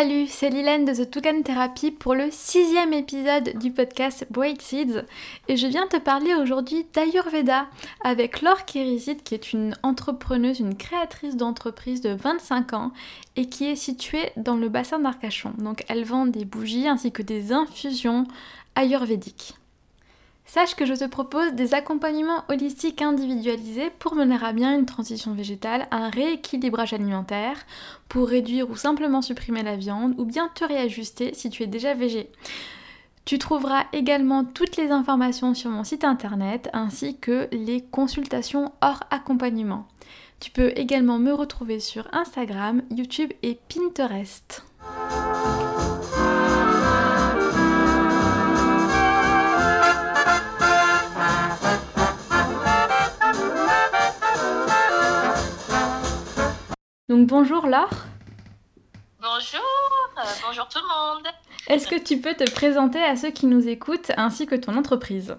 Salut, c'est Lilène de The Toucan Therapy pour le sixième épisode du podcast Break Seeds et je viens te parler aujourd'hui d'Ayurveda avec Laure Kérizit qui est une entrepreneuse, une créatrice d'entreprise de 25 ans et qui est située dans le bassin d'Arcachon. Donc elle vend des bougies ainsi que des infusions ayurvédiques. Sache que je te propose des accompagnements holistiques individualisés pour mener à bien une transition végétale, un rééquilibrage alimentaire, pour réduire ou simplement supprimer la viande, ou bien te réajuster si tu es déjà végé. Tu trouveras également toutes les informations sur mon site internet ainsi que les consultations hors accompagnement. Tu peux également me retrouver sur Instagram, YouTube et Pinterest. Donc bonjour Laure. Bonjour, euh, bonjour tout le monde. Est-ce que tu peux te présenter à ceux qui nous écoutent ainsi que ton entreprise?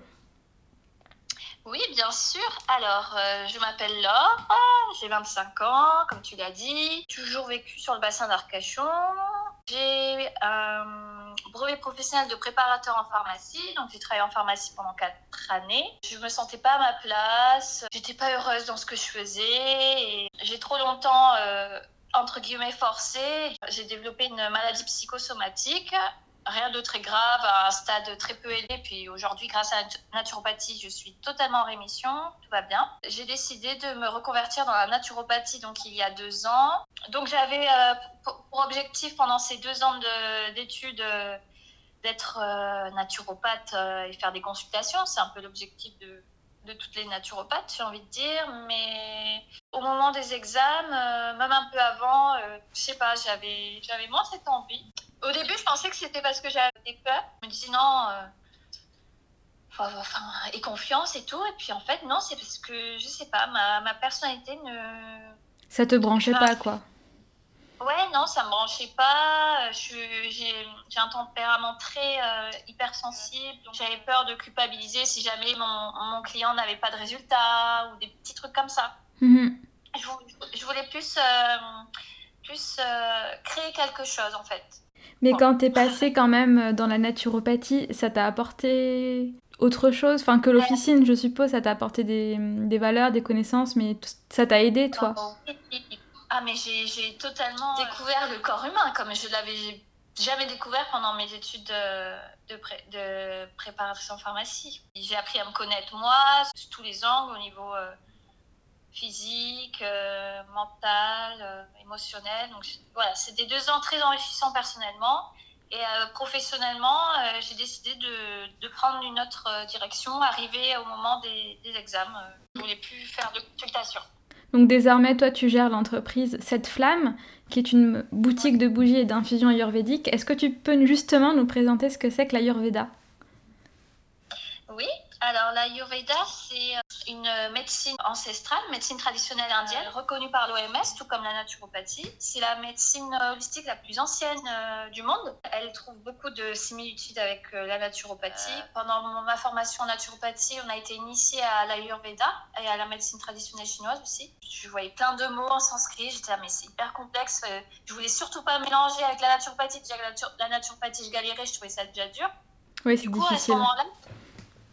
Oui, bien sûr. Alors, euh, je m'appelle Laure, j'ai 25 ans, comme tu l'as dit, toujours vécu sur le bassin d'Arcachon. J'ai brevet professionnel de préparateur en pharmacie, donc j'ai travaillé en pharmacie pendant 4 années. Je me sentais pas à ma place, j'étais pas heureuse dans ce que je faisais j'ai trop longtemps euh, entre guillemets forcé. J'ai développé une maladie psychosomatique rien de très grave, à un stade très peu élevé. Puis aujourd'hui, grâce à la naturopathie, je suis totalement en rémission, tout va bien. J'ai décidé de me reconvertir dans la naturopathie donc il y a deux ans. Donc j'avais euh, pour objectif pendant ces deux ans d'études euh, d'être euh, naturopathe et faire des consultations. C'est un peu l'objectif de, de toutes les naturopathes, j'ai envie de dire. Mais au moment des examens, même un peu avant, je sais pas, j'avais, j'avais moins cette envie. Au début, je pensais que c'était parce que j'avais des peurs. Je me disais non, euh, enfin, et confiance et tout. Et puis en fait, non, c'est parce que, je sais pas, ma, ma personnalité ne. Ça te branchait pas, quoi Ouais, non, ça me branchait pas. J'ai un tempérament très euh, hypersensible. J'avais peur de culpabiliser si jamais mon, mon client n'avait pas de résultat ou des petits trucs comme ça. Mhm. je, voulais plus, euh, plus euh, créer quelque chose en fait. Mais quand t'es passé quand même euh, dans la naturopathie, ça t'a apporté autre chose? Enfin, que l'officine, je suppose, ça t'a apporté des, des, valeurs, des connaissances, mais ça t'a aidé, toi? Ah, mais j'ai totalement découvert le corps humain, comme je l'avais jamais découvert pendant mes études de, de, de préparation pharmacie. J'ai appris à me connaître moi, sous tous les angles, au niveau euh, physique, euh, mental, euh, émotionnel. Donc voilà, c'était deux ans très enrichissants personnellement. Et euh, professionnellement, j'ai décidé de, de, prendre une autre direction, arriver au moment des, des examens. je voulais plus faire de consultation. Donc désormais, toi, tu gères l'entreprise Cette Flamme, qui est une boutique de bougies et d'infusions ayurvédiques. Est-ce que tu peux justement nous présenter ce que c'est que l'ayurveda? Oui, alors l'ayurveda, c'est une médecine ancestrale, médecine traditionnelle indienne, reconnue par l'OMS, tout comme la naturopathie. C'est la médecine holistique la plus ancienne euh, du monde. Elle trouve beaucoup de similitudes avec euh, la naturopathie. Euh. Pendant ma formation en naturopathie, on a été initié à l'ayurveda et à la médecine traditionnelle chinoise aussi. Je voyais plein de mots en sanskrit. J'étais là, mais c'est hyper complexe. Je voulais surtout pas mélanger avec la naturopathie. Déjà, la, naturopathie, je galérais, je trouvais ça déjà dur. Oui, c'est difficile.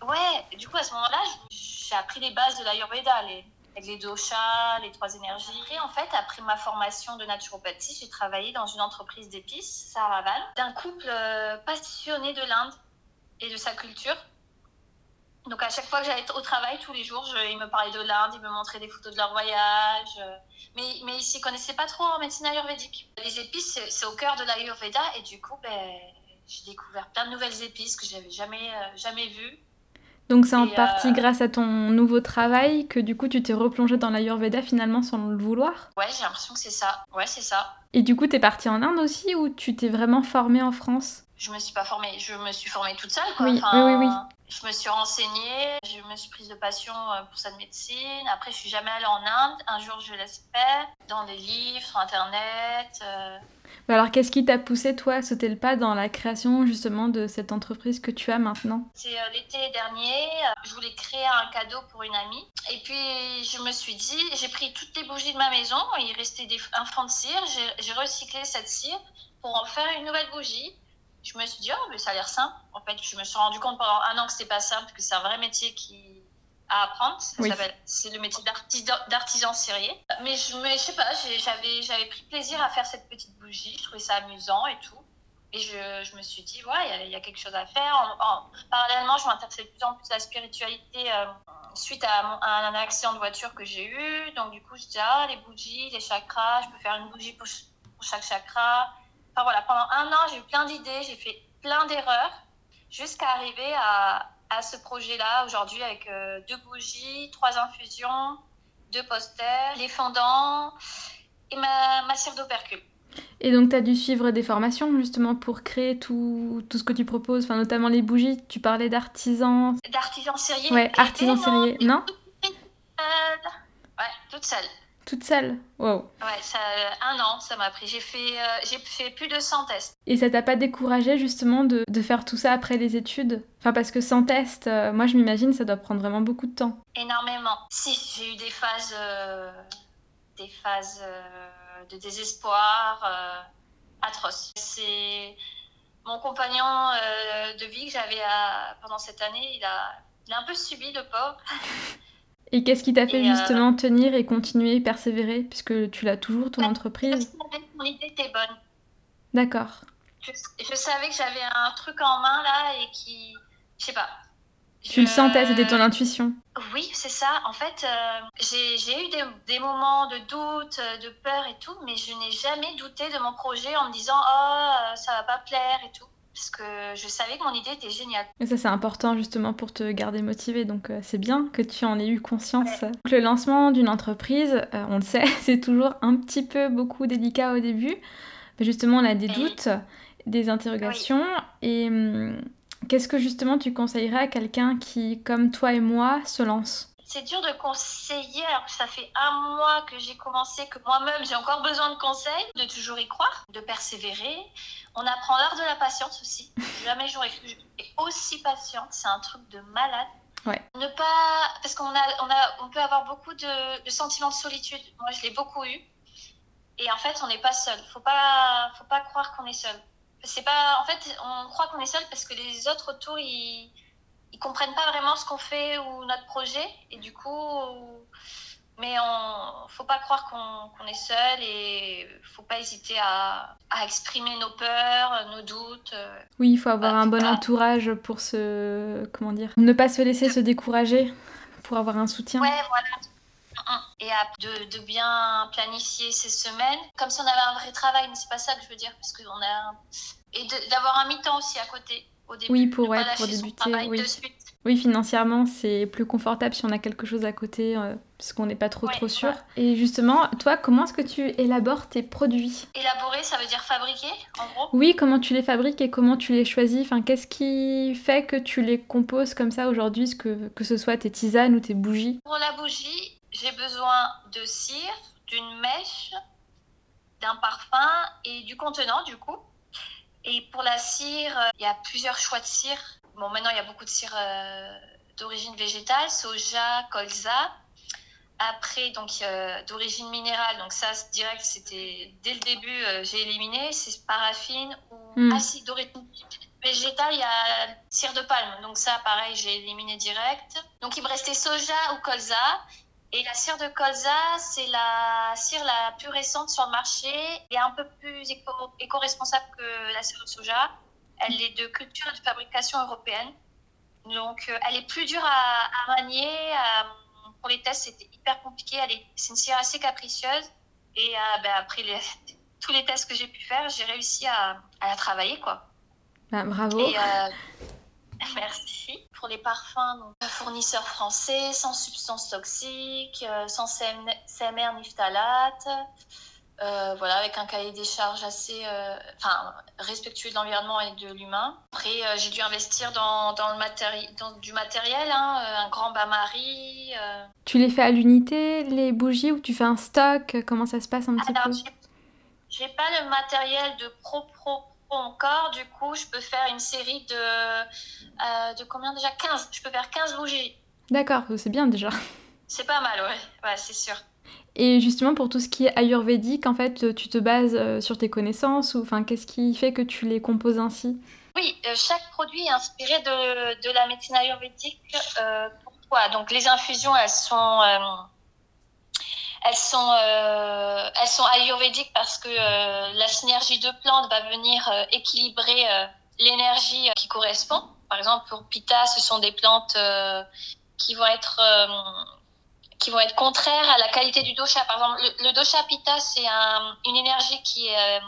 Ouais, du coup, à ce moment-là, j'ai appris les bases de l'Ayurveda, les, les doshas, les trois énergies. Et en fait, après ma formation de naturopathie, j'ai travaillé dans une entreprise d'épices, Saravan, d'un couple euh, passionné de l'Inde et de sa culture. Donc à chaque fois que j'allais au travail, tous les jours, ils me parlaient de l'Inde, ils me montraient des photos de leur voyage. Euh, mais, mais ils ne s'y connaissaient pas trop en médecine ayurvédique. Les épices, c'est au cœur de l'ayurveda et du coup, ben, j'ai découvert plein de nouvelles épices que j'avais jamais, euh, jamais vues. Donc c'est en partie euh, grâce à ton nouveau travail que du coup tu t'es replongée dans l'Ayurveda finalement sans le vouloir Ouais, j'ai l'impression que c'est ça. Ouais, c'est ça. Et du coup, t'es partie en Inde aussi ou tu t'es vraiment formée en France? Je me suis pas formée, je me suis formée toute seule Oui, oui, oui, oui. Je me suis renseignée, je me suis prise de passion euh, pour cette médecine. Après, je suis jamais allée en Inde. Un jour, je l'espère, dans des livres, sur Internet. Euh, alors, qu'est-ce qui t'a poussé, toi, à sauter le pas dans la création, justement, de cette entreprise que tu as maintenant? C'est euh, l'été dernier, je voulais créer un cadeau pour une amie. Et puis, je me suis dit, j'ai pris toutes les bougies de ma maison, il restait des, un fond de cire, j'ai recyclé cette cire pour en faire une nouvelle bougie. Je me suis dit, oh, mais ça a l'air simple. En fait, je me suis rendu compte pendant un an que c'était pas simple, que c'est un vrai métier qui à apprendre. C'est le métier d'artisan serrier. Mais je, ne sais pas, j'avais pris plaisir à faire cette petite bougie. Je trouvais ça amusant et tout. Et je, je me suis dit, ouais, il y, a quelque chose à faire. En, parallèlement, je m'intéressais de plus en plus à la spiritualité euh, suite à, un accident de voiture que j'ai eu. Donc, du coup, je dis, ah, les bougies, les chakras, je peux faire une bougie pour, pour chaque chakra. Enfin, voilà, pendant un an, j'ai eu plein d'idées, j'ai fait plein d'erreurs jusqu'à arriver à, à ce projet-là aujourd'hui avec euh, deux bougies, trois infusions, deux posters, les fondants et ma, ma cire d'opercule. Et donc, tu as dû suivre des formations justement pour créer tout, tout ce que tu proposes, enfin, notamment les bougies. Tu parlais d'artisans. D'artisans serriers. Ouais, artisans serriers, non, non Ouais, toute seule. Toute seule Wow. Ouais, ça, un an, ça m'a pris. J'ai fait, euh, j'ai fait plus de 100 tests. Et ça t'a pas découragé justement de, de, faire tout ça après les études? Enfin, parce que sans test, euh, moi je m'imagine, ça doit prendre vraiment beaucoup de temps. Énormément. Si, j'ai eu des phases, euh, des phases de désespoir atroces. C'est mon compagnon de vie que j'avais pendant cette année, il a, il a un peu subi le pauvre. Et qu'est-ce qui t'a fait euh, justement tenir et continuer, persévérer, puisque tu l'as toujours, ton entreprise? Parce que mon idée était bonne. D'accord. Je, savais que j'avais un truc en main là et qui. Je sais pas. Tu le sentais, c'était ton intuition Oui, c'est ça. En fait, euh, j'ai eu des, des, moments de doute, de peur et tout, mais je n'ai jamais douté de mon projet en me disant Oh, ça va pas plaire et tout parce que je savais que mon idée était géniale. Et ça, c'est important justement pour te garder motivé, donc euh, c'est bien que tu en aies eu conscience. le lancement d'une entreprise, euh, on le sait, c'est toujours un petit peu beaucoup délicat au début. Mais justement, on a des doutes, des interrogations. Et hum, qu'est-ce que justement tu conseillerais à quelqu'un qui, comme toi et moi, se lance? C'est dur de conseiller alors que ça fait un mois que j'ai commencé, que moi-même j'ai encore besoin de conseils, de toujours y croire, de persévérer. On apprend l'art de la patience aussi. Jamais j'aurais aussi patiente. C'est un truc de malade. Ouais. Ne pas. Parce qu'on a, on a, on peut avoir beaucoup de, sentiments de solitude. Moi, je l'ai beaucoup eu. Et en fait, on n'est pas seul. Faut pas, faut pas croire qu'on est seul. C'est pas. En fait, on croit qu'on est seul parce que les autres autour, ils, ils comprennent pas vraiment ce qu'on fait ou notre projet. Et du coup, mais on faut pas croire qu'on est seul et faut pas hésiter à, à, exprimer nos peurs, nos doutes. Oui, il faut avoir un bon entourage pour se comment dire, ne pas se laisser se décourager, pour avoir un soutien. Ouais, voilà. Et de, de, bien planifier ses semaines, comme si on avait un vrai travail, mais c'est pas ça que je veux dire, parce qu'on a et d'avoir un mi-temps aussi à côté au début. Oui, pour, ouais, pour débuter. Oui. Oui, financièrement, c'est plus confortable si on a quelque chose à côté, euh, parce qu'on n'est pas trop trop sûr. Et justement, toi, comment est-ce que tu élabores tes produits? Élaborer, ça veut dire fabriquer, en gros? Oui, comment tu les fabriques et comment tu les choisis? Enfin, qu'est-ce qui fait que tu les composes comme ça aujourd'hui, que, que ce soit tes tisanes ou tes bougies? Pour la bougie, j'ai besoin de cire, d'une mèche, d'un parfum et du contenant, du coup. Et pour la cire, euh, il y a plusieurs choix de cire. Bon, maintenant, il y a beaucoup de cire euh, d'origine végétale, soja, colza. Après, donc, d'origine minérale, donc ça, direct, c'était dès le début, euh, j'ai éliminé, c'est paraffine ou hmm. acide d'origine végétale, il y a cire de palme. Donc ça, pareil, j'ai éliminé direct. Donc il me restait soja ou colza. Et la cire de colza, c'est la cire la plus récente sur le marché. Est un peu plus éco-responsable que la cire de soja. Elle est de culture et de fabrication européenne. Donc, euh, elle est plus dure à, manier. pour les tests, c'était hyper compliqué. C'est une cire assez capricieuse. Et euh, ben, après tous les tests que j'ai pu faire, j'ai réussi à, la travailler. quoi. Bah, bravo. Euh, merci. Pour les parfums, donc, fournisseur français, sans substances toxiques, sans CMR ni phtalates. Euh, voilà, avec un cahier des charges assez euh, enfin, respectueux de l'environnement et de l'humain. Après, euh, j'ai dû investir dans, dans le matéri dans du matériel, hein, un grand bain-marie. Tu les fais à l'unité, les bougies, ou tu fais un stock? Comment ça se passe un petit peu? J'ai pas le matériel de pro, pro, pro encore. Du coup, je peux faire une série de, de combien déjà? 15. Je peux faire 15 bougies. D'accord, c'est bien déjà. C'est pas mal, ouais, ouais c'est sûr. Et justement, pour tout ce qui est ayurvédique, en fait, tu te bases euh, sur tes connaissances ou enfin, qu'est-ce qui fait que tu les composes ainsi? Oui, euh, chaque produit est inspiré de, de la médecine ayurvédique euh, pour toi. Donc, les infusions, elles sont, elles sont, elles sont ayurvédiques parce que la synergie de plantes va venir équilibrer l'énergie qui correspond. Par exemple, pour Pita, ce sont des plantes qui vont être qui vont être contraires à la qualité du dosha. Par exemple, le, dosha pitta, c'est un, une énergie qui est, euh,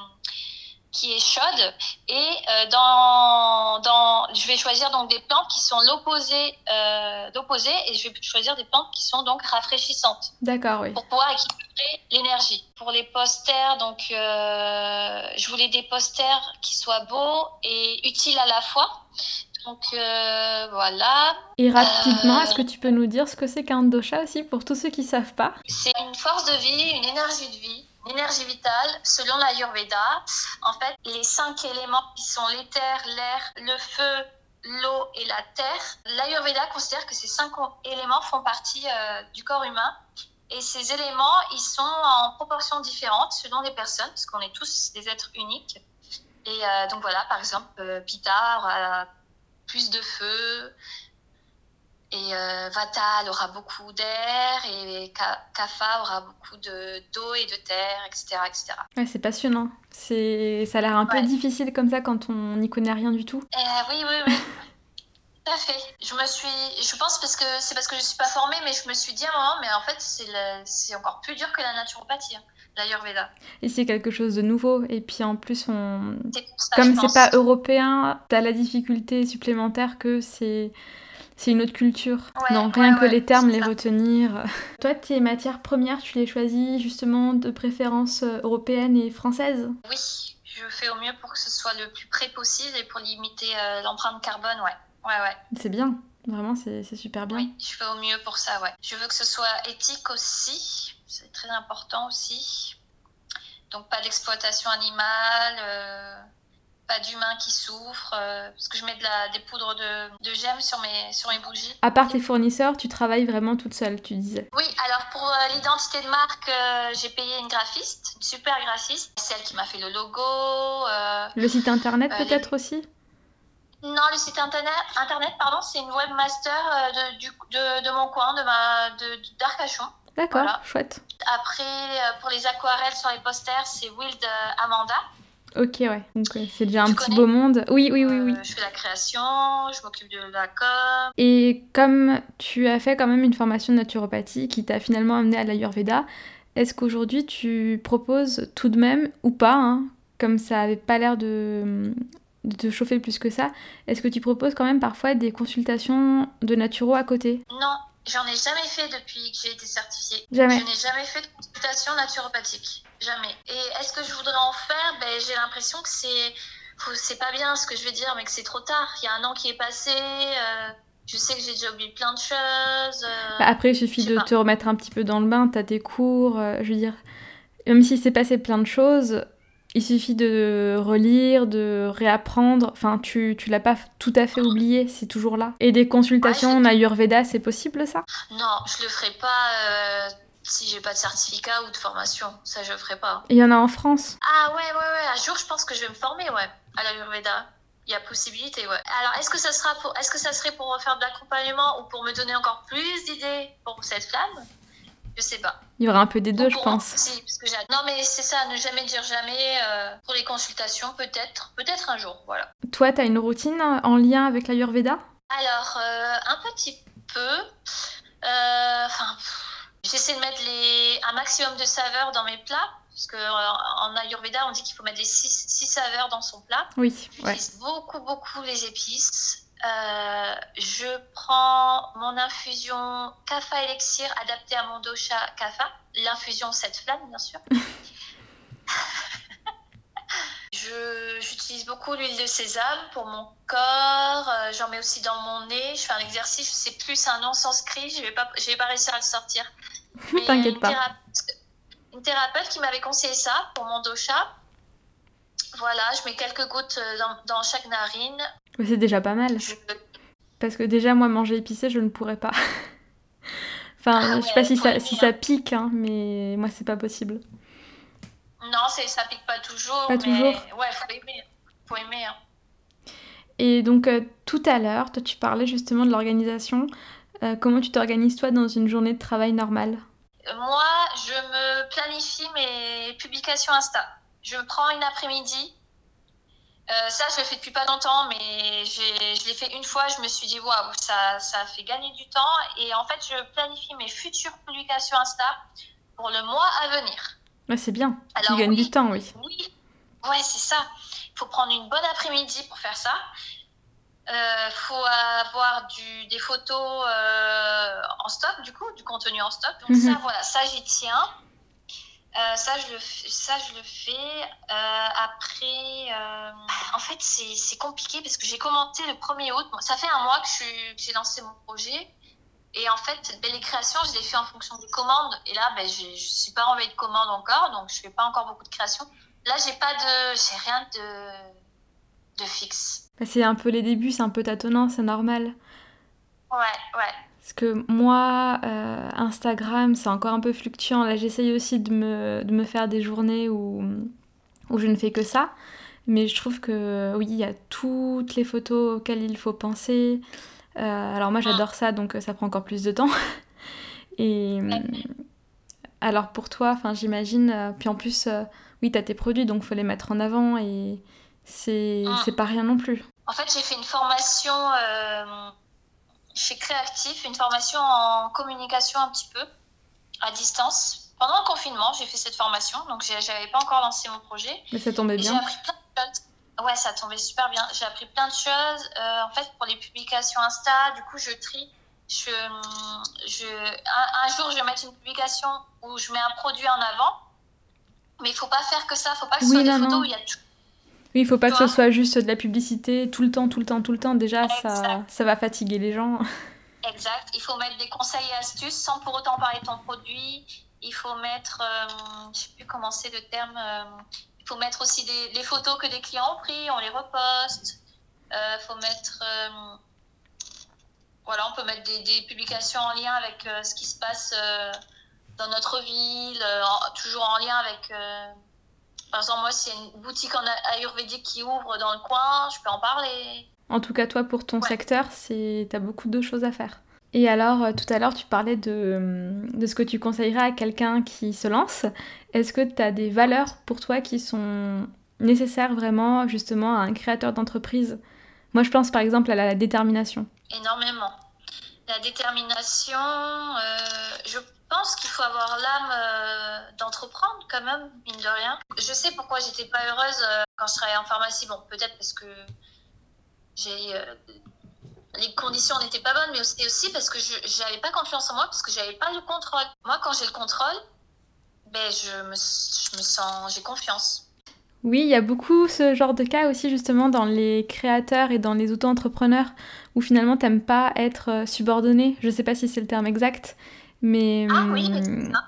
qui est chaude. Et euh, dans, dans, je vais choisir donc des plantes qui sont l'opposé euh, d'opposé et je vais choisir des plantes qui sont donc rafraîchissantes. D'accord, oui. Pour pouvoir équilibrer l'énergie. Pour les posters, donc je voulais des posters qui soient beaux et utiles à la fois. Donc euh, voilà. Et rapidement, est-ce que tu peux nous dire ce que c'est qu'un dosha aussi pour tous ceux qui savent pas? C'est une force de vie, une énergie de vie, une énergie vitale selon l'Ayurveda. En fait, les cinq éléments qui sont l'éther, l'air, le feu, l'eau et la terre, l'Ayurveda considère que ces cinq éléments font partie euh, du corps humain. Et ces éléments, ils sont en proportions différentes selon les personnes, parce qu'on est tous des êtres uniques. Et euh, donc voilà, par exemple, Pitta plus de feu. Et euh, Vatal aura beaucoup d'air et Kafa aura beaucoup d'eau et de terre, etc. etc. Ouais, c'est passionnant. Ça a l'air un peu difficile comme ça quand on n'y connaît rien du tout. Euh, oui, oui, oui. Tout à fait. Je me suis, je pense parce que c'est parce que je suis pas formée, mais je me suis dit à un moment, mais en fait c'est, encore plus dur que la naturopathie. Hein l'Ayurveda. Et c'est quelque chose de nouveau. Et puis en plus, on... comme c'est pas européen, t'as la difficulté supplémentaire que c'est c'est une autre culture. Donc rien que les termes, les retenir. Toi, tes matières premières, tu les choisis justement de préférence euh, européenne et française Oui, je fais au mieux pour que ce soit le plus près possible et pour limiter euh, l'empreinte carbone, ouais. Ouais, ouais. C'est bien. Vraiment, c'est super bien. Oui, je fais au mieux pour ça, ouais. Je veux que ce soit éthique aussi c'est très important aussi. Donc pas d'exploitation animale, euh, pas d'humains qui souffrent, euh, parce que je mets de la, des poudres de, de gemmes sur mes, sur mes bougies. À part tes fournisseurs, tu travailles vraiment toute seule, tu disais Oui, alors pour euh, l'identité de marque, j'ai payé une graphiste, une super graphiste, celle qui m'a fait le logo. le site internet peut-être aussi non, le site internet, internet pardon, c'est une webmaster de, de, de, mon coin, de ma d'Arcachon. D'accord, chouette. Après, euh, pour les aquarelles sur les posters, c'est Wild euh, Amanda. Ok, ouais. Donc, c'est déjà un petit beau monde. Oui, oui, oui, oui. Euh, je fais la création, je m'occupe de la com. Et comme tu as fait quand même une formation de naturopathie qui t'a finalement amené à l'Ayurveda, est-ce qu'aujourd'hui tu proposes tout de même, ou pas, hein, comme ça avait pas l'air de, de te chauffer plus que ça, est-ce que tu proposes quand même parfois des consultations de naturo à côté? Non, J'en ai jamais fait depuis que j'ai été certifiée. Jamais. Je n'ai jamais fait de consultation naturopathique. Jamais. Et est-ce que je voudrais en faire? Ben, J'ai l'impression que c'est. C'est pas bien ce que je veux dire, mais que c'est trop tard. Il y a un an qui est passé. Euh, je sais que j'ai déjà oublié plein de choses. Euh, bah, après, il suffit de te remettre un petit peu dans le bain. Tu as tes cours. Euh, je veux dire, même s'il s'est passé plein de choses, il suffit de relire, de réapprendre. Enfin, tu, tu l'as pas tout à fait oublié, c'est toujours là. Et des consultations en Ayurveda, c'est possible ça? Non, je le ferai pas euh, si j'ai pas de certificat ou de formation. Ça, je le ferai pas. Il y en a en France? Ah ouais, ouais, ouais. Un jour, je pense que je vais me former, ouais, à l'Ayurveda. Il y a possibilité, ouais. Alors, est-ce que ça sera pour, est-ce que ça serait pour faire de l'accompagnement ou pour me donner encore plus d'idées pour cette flamme? Je sais pas. Il y aura un peu des deux, je pense. Si, parce que non, mais c'est ça, ne jamais dire jamais. Euh, pour les consultations, peut-être, peut-être un jour, voilà. Toi, tu as une routine en lien avec l'Ayurveda? Alors, euh, un petit peu. Euh, enfin, j'essaie de mettre les, un maximum de saveurs dans mes plats. Parce qu'en Ayurveda, on dit qu'il faut mettre les six, six, saveurs dans son plat. Oui. J'utilise beaucoup, beaucoup les épices. Euh, je prends mon infusion Kapha Elixir adaptée à mon dosha Kapha, l'infusion cette flamme bien sûr. J'utilise beaucoup l'huile de sésame pour mon corps, euh, j'en mets aussi dans mon nez, je fais un exercice, c'est plus un nom sanskrit, je vais pas, vais pas réussir à le sortir. T'inquiète pas. une thérapeute qui m'avait conseillé ça pour mon dosha. Voilà, je mets quelques gouttes euh, dans chaque narine c'est déjà pas mal. Parce que déjà, moi, manger épicé, je ne pourrais pas. Enfin, Ah je sais ouais, pas si ça, aimer, si ça pique, hein, mais moi, c'est pas possible. Non, ça pique pas toujours. Pas mais... toujours. Ouais, faut aimer. Faut aimer. hein. Et donc, euh, tout à l'heure, toi, tu parlais justement de l'organisation. Euh, comment tu t'organises, toi, dans une journée de travail normale? Moi, je me planifie mes publications Insta. Je prends une après-midi. Euh, ça, je le fais depuis pas longtemps, mais je l'ai fait une fois. Je me suis dit, waouh, ça, ça fait gagner du temps. Et en fait, je planifie mes futures publications Insta pour le mois à venir. Ouais, c'est bien. tu Alors, gagnes oui. du temps, oui. Oui, ouais, c'est ça. Il faut prendre une bonne après-midi pour faire ça. Il faut avoir du, des photos euh, en stock, du coup, du contenu en stock. Donc Mhm. ça, voilà, ça j'y tiens. Euh, ça, je le, ça, je le fais. Euh, après, euh, en fait, c'est compliqué parce que j'ai commenté le 1er août. Bon, ça fait un mois que j'ai lancé mon projet. Et en fait, ben, les créations, je les fais en fonction des commandes. Et là, ben, je ne suis pas envoyée de commande encore, donc je ne fais pas encore beaucoup de créations. Là, j'ai pas de, j'ai rien de, de fixe. Bah, c'est un peu les débuts, c'est un peu tâtonnant, c'est normal. Ouais, ouais. Parce que moi, euh, Instagram, c'est encore un peu fluctuant. Là, j'essaye aussi de me, de me faire des journées où, où je ne fais que ça. Mais je trouve que oui, il y a toutes les photos auxquelles il faut penser. Euh, alors moi, j'adore ça, donc euh, ça prend encore plus de temps. Et alors pour toi, enfin, j'imagine. puis en plus, euh, oui, tu as tes produits, donc faut les mettre en avant et c'est Ah. c'est pas rien non plus. En fait, j'ai fait une formation euh, chez Créactif, une formation en communication un petit peu à distance. Pendant le confinement, j'ai fait cette formation, donc j'avais pas encore lancé mon projet. Mais ça tombait Et J'ai bien. appris plein de choses. Ouais, ça tombait super bien. J'ai appris plein de choses. Euh, en fait, pour les publications Insta, du coup, je trie. Je, je, un, un jour, je vais mettre une publication où je mets un produit en avant. Mais il faut pas faire que ça. Il faut pas que ce Oui, soit des photos où il y a tout. Oui, il faut pas que ce soit juste de la publicité tout le temps, tout le temps, tout le temps. Déjà, ça, Exact. ça va fatiguer les gens. Exact. Il faut mettre des conseils et astuces sans pour autant parler de ton produit. Il faut mettre, euh, je sais plus comment c'est le terme. euh, il faut mettre aussi des, les photos que des clients ont pris, on les reposte. Il faut mettre, euh, voilà, on peut mettre des, des publications en lien avec euh, ce qui se passe euh, dans notre ville, euh, en- toujours en lien avec. Par exemple, moi, s'il y a une boutique en ayurvédique qui ouvre dans le coin, je peux en parler. En tout cas, toi, pour ton Ouais. secteur, c'est t'as beaucoup de choses à faire. Et alors, euh, tout à l'heure, tu parlais de, de ce que tu conseillerais à quelqu'un qui se lance. Est-ce que tu as des valeurs pour toi qui sont nécessaires vraiment, justement, à un créateur d'entreprise? Moi, je pense par exemple à la détermination. Énormément. La détermination, euh, pense qu'il faut avoir l'âme euh, d'entreprendre quand même, mine de rien. Je sais pourquoi j'étais pas heureuse euh, quand je travaillais en pharmacie. Bon, peut-être parce que j'ai euh, les conditions n'étaient pas bonnes, mais c'était aussi parce que je n'avais pas confiance en moi, parce que j'avais pas le contrôle. Moi, quand j'ai le contrôle, ben je me, je me sens, j'ai confiance. Oui, il y a beaucoup ce genre de cas aussi justement dans les créateurs et dans les auto-entrepreneurs où finalement t'aimes pas être subordonné. Je sais pas si c'est le terme exact, mais Ah oui, mais hum, ça.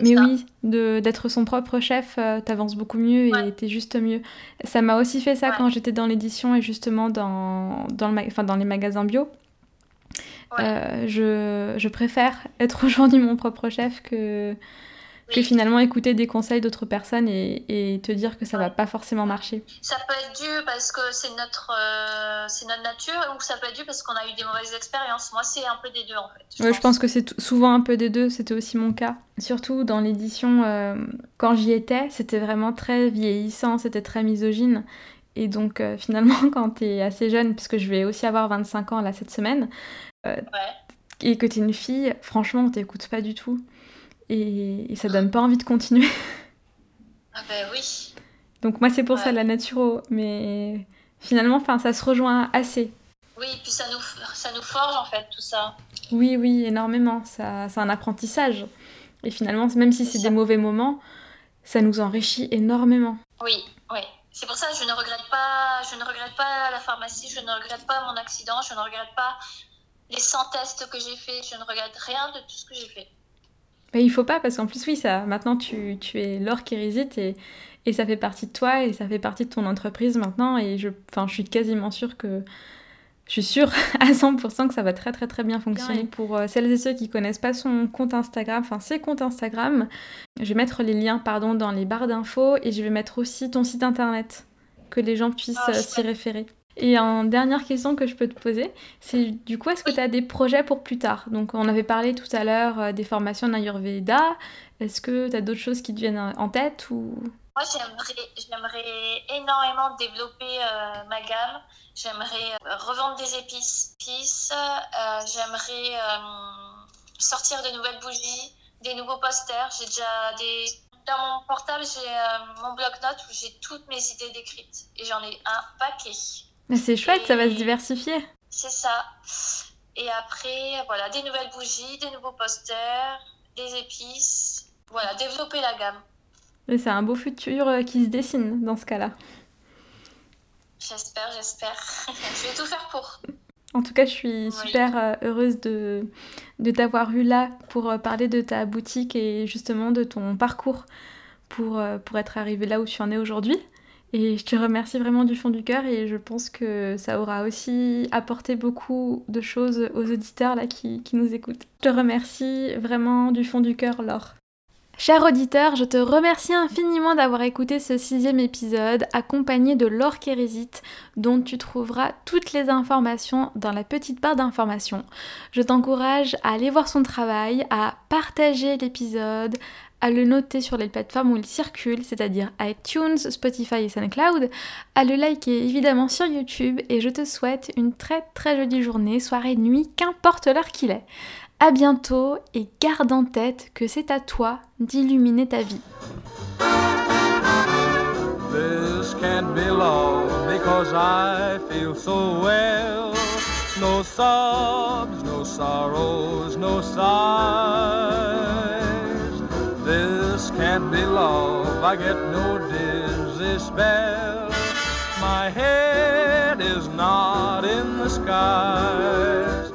mais ça. oui, d'être son propre chef, euh, t'avances beaucoup mieux et t'es juste mieux. Ça m'a aussi fait ça Ouais. quand j'étais dans l'édition et justement dans dans le enfin, dans les magasins bio. Ouais. Euh, je, je préfère être aujourd'hui mon propre chef que que finalement écouter des conseils d'autres personnes et, et te dire que ça va Ouais. pas forcément marcher. Ça peut être dû parce que c'est notre, euh, c'est notre nature ou ça peut être dû parce qu'on a eu des mauvaises expériences. Moi, c'est un peu des deux en fait. Ouais, je pense que c'est souvent un peu des deux, c'était aussi mon cas. Surtout dans l'édition, euh, quand j'y étais, c'était vraiment très vieillissant, c'était très misogyne. Et donc euh, finalement, quand t'es assez jeune, puisque je vais aussi avoir 25 ans là cette semaine, Ouais. et que t'es une fille, franchement, on t'écoute pas du tout. Et, et ça donne pas envie de continuer. Ah ben oui. Donc moi, c'est pour ça la naturo, mais finalement, enfin, ça se rejoint assez. Oui, puis ça nous, ça nous forge en fait tout ça. Oui, oui, énormément. Ça, c'est un apprentissage. Et finalement, même si C'est des mauvais moments, ça nous enrichit énormément. Oui, oui. C'est pour ça que je ne regrette pas, je ne regrette pas la pharmacie, je ne regrette pas mon accident, je ne regrette pas les 100 tests que j'ai fait, je ne regrette rien de tout ce que j'ai fait. Mais il faut pas, parce qu'en plus, oui, ça, maintenant, tu, tu es Laure qui réside et, et ça fait partie de toi et ça fait partie de ton entreprise maintenant. Et je, enfin, je suis quasiment sûre que je suis sûre à 100% que ça va très très très bien fonctionner. Pour euh, celles et ceux qui connaissent pas son compte Instagram, enfin ses comptes Instagram, je vais mettre les liens pardon dans les barres d'infos et je vais mettre aussi ton site internet que les gens puissent ah, euh, s'y référer. Et en dernière question que je peux te poser, c'est du coup, est-ce que tu as des projets pour plus tard? Donc, on avait parlé tout à l'heure euh, des formations d'Ayurveda. Est-ce que tu as d'autres choses qui te viennent en tête ou... Moi, j'aimerais énormément développer ma gamme. J'aimerais euh, revendre des épices. Euh, j'aimerais euh, sortir de nouvelles bougies, des nouveaux posters. J'ai déjà des. Dans mon portable, j'ai mon bloc-notes où j'ai toutes mes idées décrites. Et j'en ai un paquet. Mais c'est chouette, ça va se diversifier. C'est ça. Et après, voilà, des nouvelles bougies, des nouveaux posters, des épices. Voilà, développer la gamme. C'est un beau futur qui se dessine dans ce cas-là. J'espère, j'espère. je vais tout faire pour. En tout cas, je suis super euh, heureuse de, de t'avoir eu là pour euh, parler de ta boutique et justement de ton parcours pour, euh, pour être arrivée là où tu en es aujourd'hui. Et je te remercie vraiment du fond du cœur et je pense que ça aura aussi apporté beaucoup de choses aux auditeurs là qui, qui nous écoutent. Je te remercie vraiment du fond du cœur, Laure. Cher auditeur, je te remercie infiniment d'avoir écouté ce sixième épisode accompagné de Kérésit dont tu trouveras toutes les informations dans la petite barre d'informations. Je t'encourage à aller voir son travail, à partager l'épisode, à le noter sur les plateformes où il circule, c'est-à-dire iTunes, Spotify et SoundCloud, à le liker évidemment sur YouTube et je te souhaite une très très jolie journée, soirée, nuit, qu'importe l'heure qu'il est. À bientôt et garde en tête que c'est à toi d'illuminer ta vie. This can't be love because I feel so well. No sobs, no sorrows, no sighs. This can't be love, I get no dizzy spell. My head is not in the skies.